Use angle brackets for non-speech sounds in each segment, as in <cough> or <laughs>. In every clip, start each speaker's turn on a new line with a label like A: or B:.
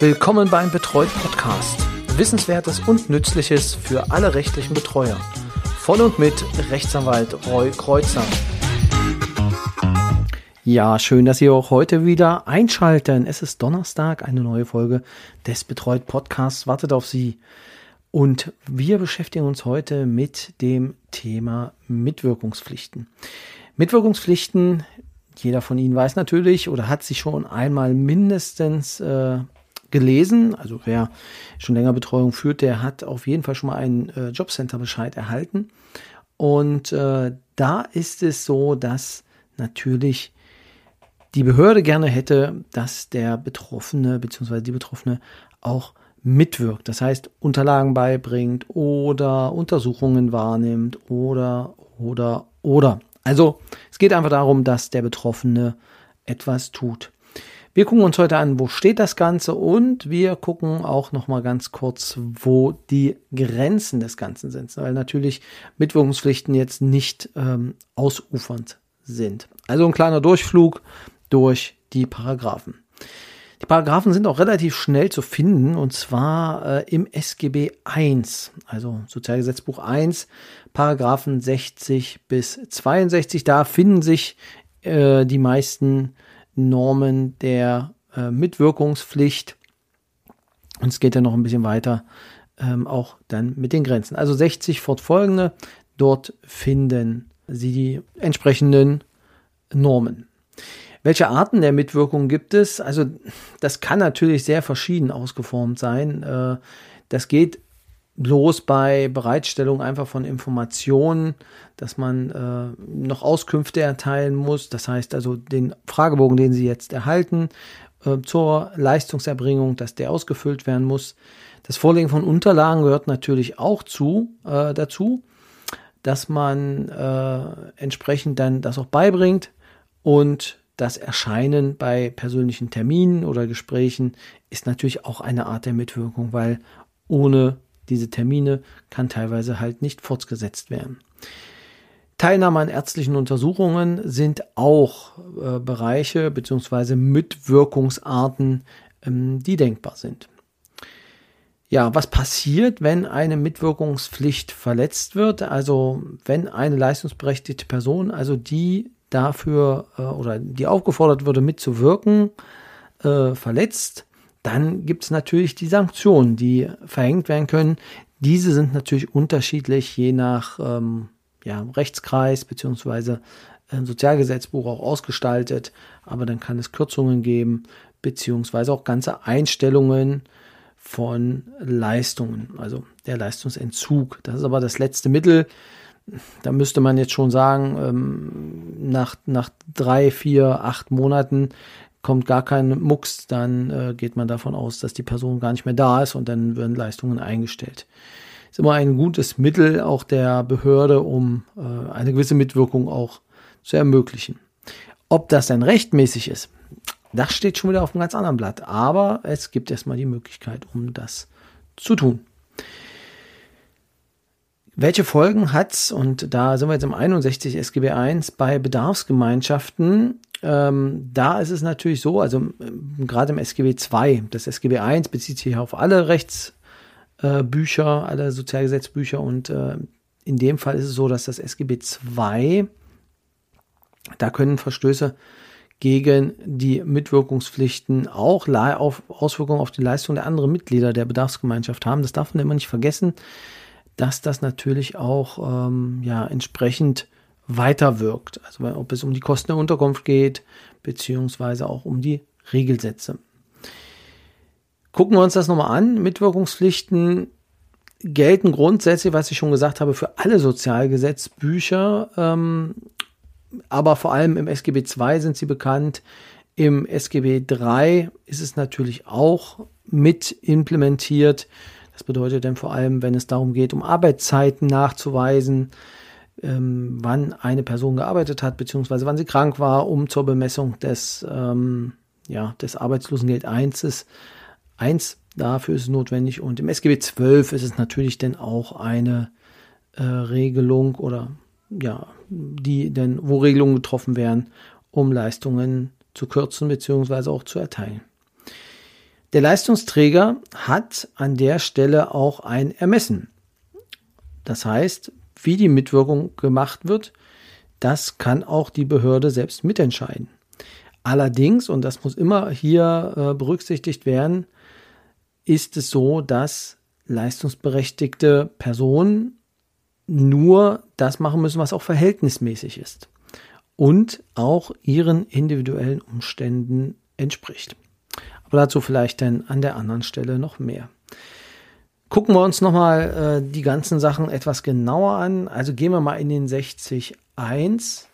A: Willkommen beim Betreut Podcast. Wissenswertes und Nützliches für alle rechtlichen Betreuer. Von und mit Rechtsanwalt Roy Kreuzer. Ja, schön, dass Sie auch heute wieder einschalten. Es ist Donnerstag, eine neue Folge des Betreut Podcasts wartet auf Sie. Und wir beschäftigen uns heute mit dem Thema Mitwirkungspflichten. Mitwirkungspflichten, jeder von Ihnen weiß natürlich oder hat sich schon einmal mindestens äh, gelesen. Also wer schon länger Betreuung führt, der hat auf jeden Fall schon mal einen äh, Jobcenter-Bescheid erhalten. Und äh, da ist es so, dass natürlich die Behörde gerne hätte, dass der Betroffene bzw. die Betroffene auch mitwirkt. Das heißt, Unterlagen beibringt oder Untersuchungen wahrnimmt oder, oder, oder. Also es geht einfach darum, dass der Betroffene etwas tut. Wir gucken uns heute an, wo steht das Ganze und wir gucken auch noch mal ganz kurz, wo die Grenzen des Ganzen sind, weil natürlich Mitwirkungspflichten jetzt nicht ähm, ausufernd sind. Also ein kleiner Durchflug durch die Paragraphen. Die Paragraphen sind auch relativ schnell zu finden und zwar äh, im SGB I, also Sozialgesetzbuch 1, Paragraphen 60 bis 62. Da finden sich äh, die meisten Normen der äh, Mitwirkungspflicht. Und es geht dann noch ein bisschen weiter, ähm, auch dann mit den Grenzen. Also 60 fortfolgende, dort finden Sie die entsprechenden Normen. Welche Arten der Mitwirkung gibt es? Also das kann natürlich sehr verschieden ausgeformt sein. Äh, das geht bloß bei Bereitstellung einfach von Informationen, dass man äh, noch Auskünfte erteilen muss. Das heißt also den Fragebogen, den Sie jetzt erhalten, äh, zur Leistungserbringung, dass der ausgefüllt werden muss. Das Vorlegen von Unterlagen gehört natürlich auch zu, äh, dazu, dass man äh, entsprechend dann das auch beibringt und das Erscheinen bei persönlichen Terminen oder Gesprächen ist natürlich auch eine Art der Mitwirkung, weil ohne diese Termine kann teilweise halt nicht fortgesetzt werden. Teilnahme an ärztlichen Untersuchungen sind auch äh, Bereiche bzw. Mitwirkungsarten, ähm, die denkbar sind. Ja, was passiert, wenn eine Mitwirkungspflicht verletzt wird? Also wenn eine leistungsberechtigte Person, also die dafür äh, oder die aufgefordert würde, mitzuwirken, äh, verletzt, dann gibt es natürlich die Sanktionen, die verhängt werden können. Diese sind natürlich unterschiedlich, je nach ähm, ja, Rechtskreis beziehungsweise äh, Sozialgesetzbuch auch ausgestaltet. Aber dann kann es Kürzungen geben, beziehungsweise auch ganze Einstellungen von Leistungen, also der Leistungsentzug. Das ist aber das letzte Mittel. Da müsste man jetzt schon sagen, ähm, nach, nach drei, vier, acht Monaten kommt gar kein Mucks, dann äh, geht man davon aus, dass die Person gar nicht mehr da ist und dann werden Leistungen eingestellt. Ist immer ein gutes Mittel auch der Behörde, um äh, eine gewisse Mitwirkung auch zu ermöglichen. Ob das dann rechtmäßig ist, das steht schon wieder auf einem ganz anderen Blatt. Aber es gibt erstmal die Möglichkeit, um das zu tun. Welche Folgen hat's? Und da sind wir jetzt im 61 SGB I bei Bedarfsgemeinschaften. Ähm, da ist es natürlich so, also äh, gerade im SGB II, das SGB I bezieht sich auf alle Rechtsbücher, äh, alle Sozialgesetzbücher und äh, in dem Fall ist es so, dass das SGB II, da können Verstöße gegen die Mitwirkungspflichten auch auf Auswirkungen auf die Leistung der anderen Mitglieder der Bedarfsgemeinschaft haben. Das darf man immer nicht vergessen dass das natürlich auch ähm, ja, entsprechend weiterwirkt. Also ob es um die Kosten der Unterkunft geht, beziehungsweise auch um die Regelsätze. Gucken wir uns das nochmal an. Mitwirkungspflichten gelten grundsätzlich, was ich schon gesagt habe, für alle Sozialgesetzbücher, ähm, aber vor allem im SGB II sind sie bekannt. Im SGB III ist es natürlich auch mit implementiert. Das bedeutet dann vor allem, wenn es darum geht, um Arbeitszeiten nachzuweisen, ähm, wann eine Person gearbeitet hat, beziehungsweise wann sie krank war, um zur Bemessung des, ähm, ja, des Arbeitslosengeld 1 ist. 1 dafür ist notwendig und im SGB 12 ist es natürlich dann auch eine äh, Regelung oder ja, die denn, wo Regelungen getroffen werden, um Leistungen zu kürzen beziehungsweise auch zu erteilen. Der Leistungsträger hat an der Stelle auch ein Ermessen. Das heißt, wie die Mitwirkung gemacht wird, das kann auch die Behörde selbst mitentscheiden. Allerdings, und das muss immer hier äh, berücksichtigt werden, ist es so, dass leistungsberechtigte Personen nur das machen müssen, was auch verhältnismäßig ist und auch ihren individuellen Umständen entspricht. Aber dazu vielleicht dann an der anderen Stelle noch mehr. Gucken wir uns nochmal äh, die ganzen Sachen etwas genauer an. Also gehen wir mal in den 60.1.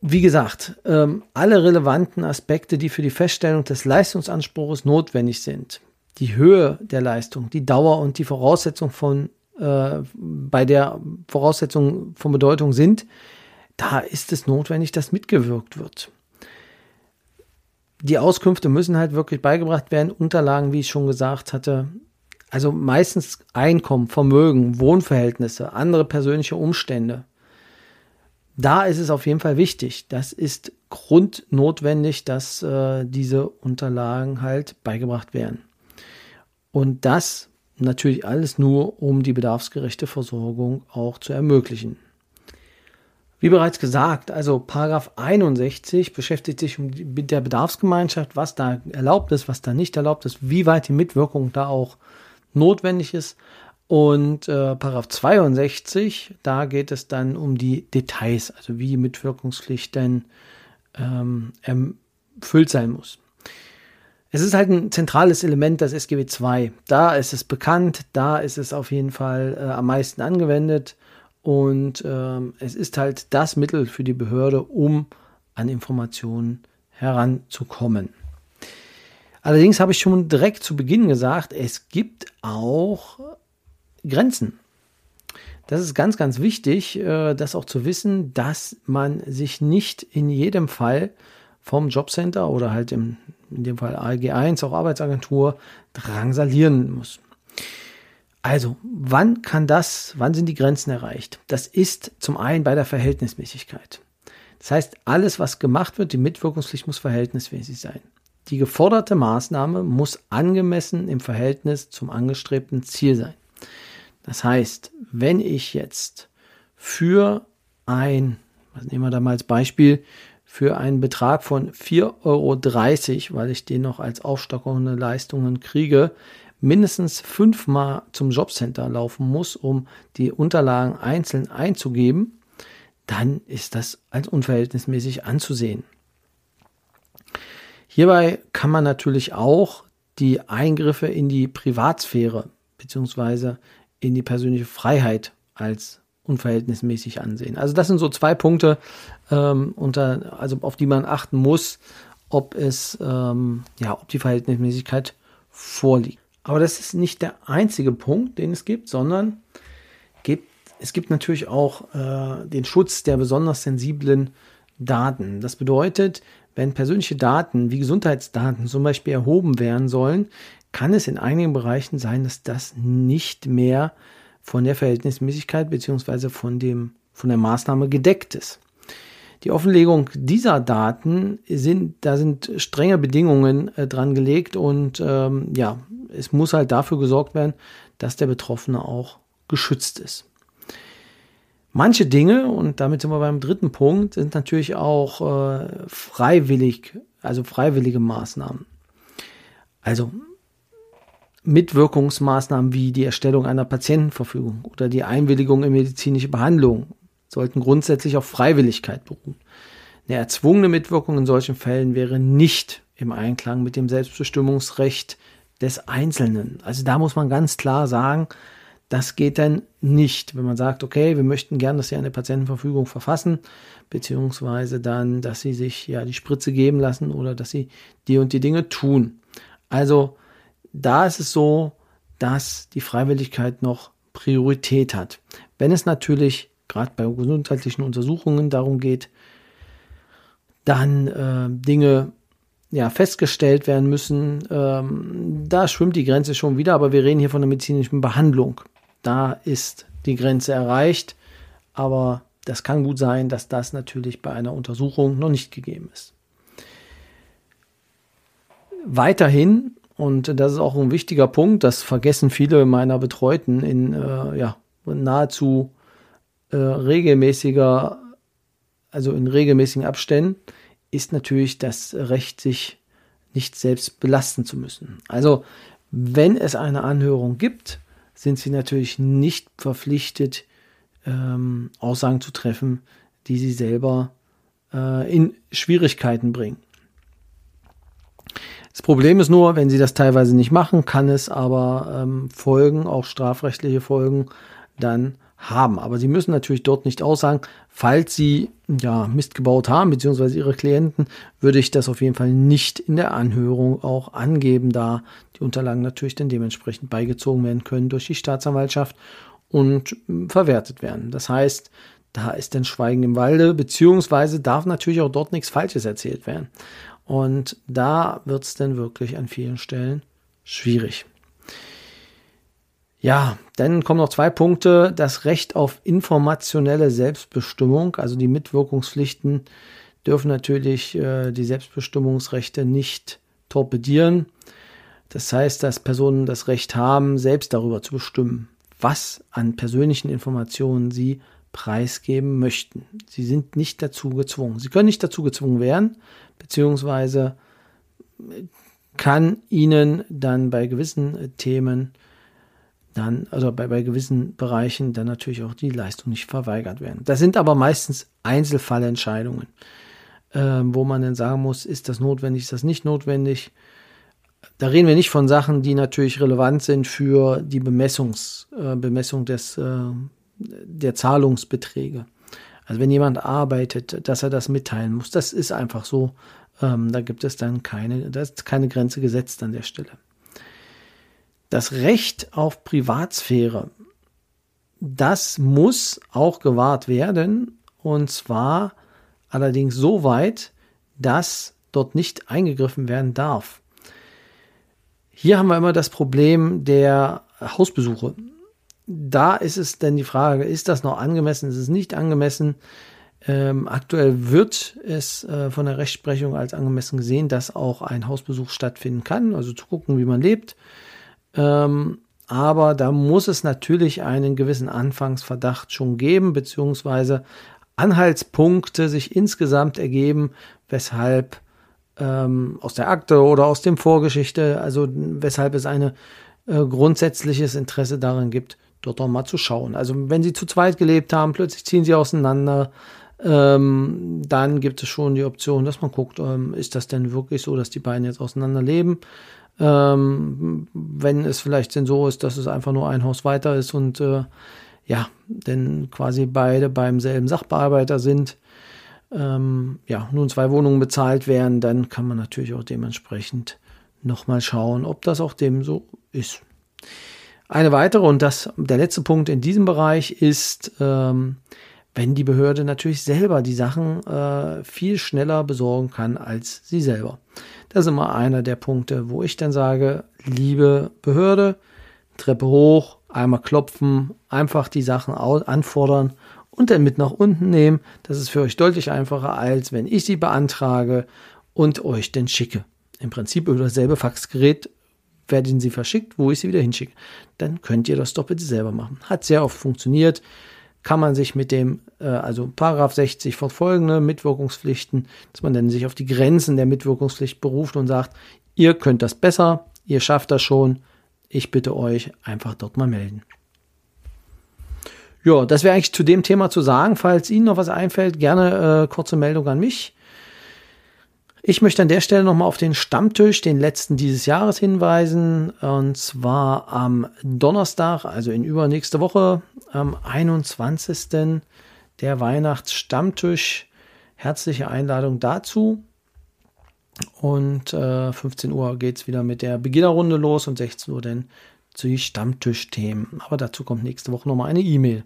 A: Wie gesagt, ähm, alle relevanten Aspekte, die für die Feststellung des Leistungsanspruchs notwendig sind, die Höhe der Leistung, die Dauer und die Voraussetzung von äh, bei der Voraussetzung von Bedeutung sind, da ist es notwendig, dass mitgewirkt wird. Die Auskünfte müssen halt wirklich beigebracht werden, Unterlagen, wie ich schon gesagt hatte, also meistens Einkommen, Vermögen, Wohnverhältnisse, andere persönliche Umstände. Da ist es auf jeden Fall wichtig. Das ist grundnotwendig, dass äh, diese Unterlagen halt beigebracht werden. Und das natürlich alles nur, um die bedarfsgerechte Versorgung auch zu ermöglichen. Wie bereits gesagt, also Paragraph 61 beschäftigt sich mit der Bedarfsgemeinschaft, was da erlaubt ist, was da nicht erlaubt ist, wie weit die Mitwirkung da auch notwendig ist. Und äh, Paragraph 62, da geht es dann um die Details, also wie die Mitwirkungspflicht denn ähm, erfüllt sein muss. Es ist halt ein zentrales Element, das SGB II. Da ist es bekannt, da ist es auf jeden Fall äh, am meisten angewendet und ähm, es ist halt das Mittel für die Behörde, um an Informationen heranzukommen. Allerdings habe ich schon direkt zu Beginn gesagt, es gibt auch Grenzen. Das ist ganz, ganz wichtig, äh, das auch zu wissen, dass man sich nicht in jedem Fall vom Jobcenter oder halt im in dem Fall ALG 1, auch Arbeitsagentur, drangsalieren muss. Also, wann kann das, wann sind die Grenzen erreicht? Das ist zum einen bei der Verhältnismäßigkeit. Das heißt, alles, was gemacht wird, die Mitwirkungspflicht muss verhältnismäßig sein. Die geforderte Maßnahme muss angemessen im Verhältnis zum angestrebten Ziel sein. Das heißt, wenn ich jetzt für ein, was nehmen wir da mal als Beispiel, für einen Betrag von 4,30 Euro, weil ich den noch als aufstockende Leistungen kriege, mindestens fünfmal zum Jobcenter laufen muss, um die Unterlagen einzeln einzugeben, dann ist das als unverhältnismäßig anzusehen. Hierbei kann man natürlich auch die Eingriffe in die Privatsphäre bzw. in die persönliche Freiheit als unverhältnismäßig ansehen. Also das sind so zwei Punkte, ähm, unter, also auf die man achten muss, ob es, ähm, ja, ob die Verhältnismäßigkeit vorliegt. Aber das ist nicht der einzige Punkt, den es gibt, sondern gibt, es gibt natürlich auch äh, den Schutz der besonders sensiblen Daten. Das bedeutet, wenn persönliche Daten wie Gesundheitsdaten zum Beispiel erhoben werden sollen, kann es in einigen Bereichen sein, dass das nicht mehr von der Verhältnismäßigkeit bzw. von, von der Maßnahme gedeckt ist. Die Offenlegung dieser Daten sind, da sind strenge Bedingungen äh, dran gelegt und ähm, ja, es muss halt dafür gesorgt werden, dass der Betroffene auch geschützt ist. Manche Dinge, und damit sind wir beim dritten Punkt, sind natürlich auch äh, freiwillig, also freiwillige Maßnahmen. Also Mitwirkungsmaßnahmen wie die Erstellung einer Patientenverfügung oder die Einwilligung in medizinische Behandlung sollten grundsätzlich auf Freiwilligkeit beruhen. Eine erzwungene Mitwirkung in solchen Fällen wäre nicht im Einklang mit dem Selbstbestimmungsrecht des Einzelnen. Also da muss man ganz klar sagen, das geht dann nicht, wenn man sagt, okay, wir möchten gern, dass Sie eine Patientenverfügung verfassen, beziehungsweise dann, dass Sie sich ja die Spritze geben lassen oder dass Sie die und die Dinge tun. Also da ist es so, dass die Freiwilligkeit noch Priorität hat. Wenn es natürlich gerade bei gesundheitlichen Untersuchungen darum geht, dann äh, Dinge ja, festgestellt werden müssen, ähm, da schwimmt die Grenze schon wieder, aber wir reden hier von der medizinischen Behandlung. Da ist die Grenze erreicht, aber das kann gut sein, dass das natürlich bei einer Untersuchung noch nicht gegeben ist. weiterhin, und das ist auch ein wichtiger Punkt, das vergessen viele meiner Betreuten in äh, ja, nahezu äh, regelmäßiger, also in regelmäßigen Abständen, ist natürlich das Recht, sich nicht selbst belasten zu müssen. Also wenn es eine Anhörung gibt, sind sie natürlich nicht verpflichtet, ähm, Aussagen zu treffen, die sie selber äh, in Schwierigkeiten bringen. Das Problem ist nur, wenn sie das teilweise nicht machen, kann es aber ähm, Folgen, auch strafrechtliche Folgen, dann haben. Aber sie müssen natürlich dort nicht aussagen, falls sie ja Mist gebaut haben, beziehungsweise ihre Klienten, würde ich das auf jeden Fall nicht in der Anhörung auch angeben, da die Unterlagen natürlich dann dementsprechend beigezogen werden können durch die Staatsanwaltschaft und hm, verwertet werden. Das heißt, da ist dann Schweigen im Walde, beziehungsweise darf natürlich auch dort nichts Falsches erzählt werden. Und da wird es dann wirklich an vielen Stellen schwierig. Ja, dann kommen noch zwei Punkte. Das Recht auf informationelle Selbstbestimmung, also die Mitwirkungspflichten dürfen natürlich äh, die Selbstbestimmungsrechte nicht torpedieren. Das heißt, dass Personen das Recht haben, selbst darüber zu bestimmen, was an persönlichen Informationen sie preisgeben möchten. Sie sind nicht dazu gezwungen. Sie können nicht dazu gezwungen werden, beziehungsweise kann ihnen dann bei gewissen Themen dann, also bei, bei gewissen Bereichen dann natürlich auch die Leistung nicht verweigert werden. Das sind aber meistens Einzelfallentscheidungen, äh, wo man dann sagen muss, ist das notwendig, ist das nicht notwendig. Da reden wir nicht von Sachen, die natürlich relevant sind für die Bemessungs, äh, Bemessung des, äh, der Zahlungsbeträge. Also wenn jemand arbeitet, dass er das mitteilen muss, das ist einfach so. Ähm, da gibt es dann keine, da ist keine Grenze gesetzt an der Stelle. Das Recht auf Privatsphäre, das muss auch gewahrt werden. Und zwar allerdings so weit, dass dort nicht eingegriffen werden darf. Hier haben wir immer das Problem der Hausbesuche. Da ist es denn die Frage, ist das noch angemessen, ist es nicht angemessen? Ähm, aktuell wird es äh, von der Rechtsprechung als angemessen gesehen, dass auch ein Hausbesuch stattfinden kann, also zu gucken, wie man lebt. Ähm, aber da muss es natürlich einen gewissen Anfangsverdacht schon geben, beziehungsweise Anhaltspunkte sich insgesamt ergeben, weshalb ähm, aus der Akte oder aus dem Vorgeschichte, also weshalb es ein äh, grundsätzliches Interesse daran gibt, dort auch mal zu schauen. Also wenn sie zu zweit gelebt haben, plötzlich ziehen sie auseinander, ähm, dann gibt es schon die Option, dass man guckt, ähm, ist das denn wirklich so, dass die beiden jetzt auseinander leben? Ähm, wenn es vielleicht denn so ist, dass es einfach nur ein Haus weiter ist und äh, ja, denn quasi beide beim selben Sachbearbeiter sind, ähm, ja, nun zwei Wohnungen bezahlt werden, dann kann man natürlich auch dementsprechend nochmal schauen, ob das auch dem so ist. Eine weitere und das der letzte Punkt in diesem Bereich ist, ähm, wenn die Behörde natürlich selber die Sachen äh, viel schneller besorgen kann als sie selber. Das ist immer einer der Punkte, wo ich dann sage, liebe Behörde, Treppe hoch, einmal klopfen, einfach die Sachen anfordern und dann mit nach unten nehmen. Das ist für euch deutlich einfacher, als wenn ich sie beantrage und euch dann schicke. Im Prinzip über dasselbe Faxgerät werden sie verschickt, wo ich sie wieder hinschicke. Dann könnt ihr das doch bitte selber machen. Hat sehr oft funktioniert kann man sich mit dem, äh, also Paragraph 60 fortfolgende Mitwirkungspflichten, dass man dann sich auf die Grenzen der Mitwirkungspflicht beruft und sagt, ihr könnt das besser, ihr schafft das schon, ich bitte euch einfach dort mal melden. Ja, das wäre eigentlich zu dem Thema zu sagen. Falls Ihnen noch was einfällt, gerne äh, kurze Meldung an mich. Ich möchte an der Stelle nochmal auf den Stammtisch, den letzten dieses Jahres hinweisen. Und zwar am Donnerstag, also in übernächste Woche, am 21. der Weihnachtsstammtisch. Herzliche Einladung dazu. Und äh, 15 Uhr geht es wieder mit der Beginnerrunde los und 16 Uhr dann zu den Stammtischthemen. Aber dazu kommt nächste Woche nochmal eine E-Mail.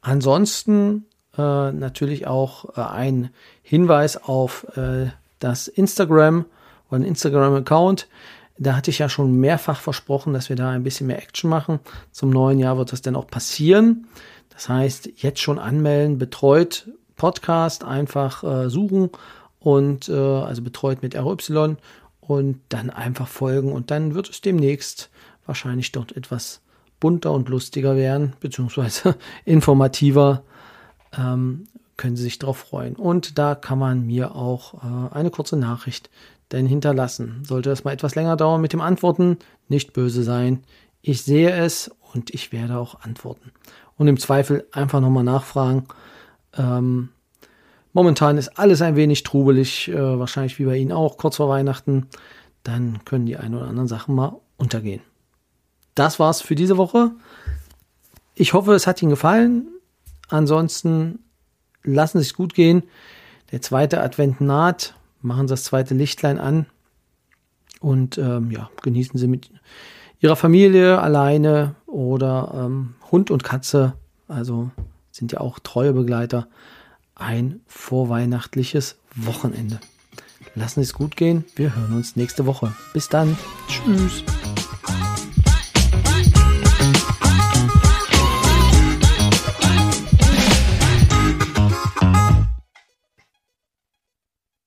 A: Ansonsten äh, natürlich auch äh, ein Hinweis auf äh, das Instagram oder ein Instagram-Account. Da hatte ich ja schon mehrfach versprochen, dass wir da ein bisschen mehr Action machen. Zum neuen Jahr wird das dann auch passieren. Das heißt, jetzt schon anmelden, betreut Podcast, einfach äh, suchen und äh, also betreut mit RY und dann einfach folgen und dann wird es demnächst wahrscheinlich dort etwas bunter und lustiger werden, beziehungsweise <laughs> informativer. Ähm, können Sie sich darauf freuen. Und da kann man mir auch äh, eine kurze Nachricht denn hinterlassen. Sollte das mal etwas länger dauern mit dem Antworten, nicht böse sein. Ich sehe es und ich werde auch antworten. Und im Zweifel einfach nochmal nachfragen. Ähm, momentan ist alles ein wenig trubelig, äh, wahrscheinlich wie bei Ihnen auch, kurz vor Weihnachten. Dann können die ein oder anderen Sachen mal untergehen das war's für diese Woche. Ich hoffe, es hat Ihnen gefallen. Ansonsten lassen es gut gehen. Der zweite Advent naht. Machen Sie das zweite Lichtlein an. Und ähm, ja, genießen Sie mit Ihrer Familie alleine oder ähm, Hund und Katze. Also sind ja auch treue Begleiter. Ein vorweihnachtliches Wochenende. Lassen Sie es gut gehen. Wir hören uns nächste Woche. Bis dann. Tschüss.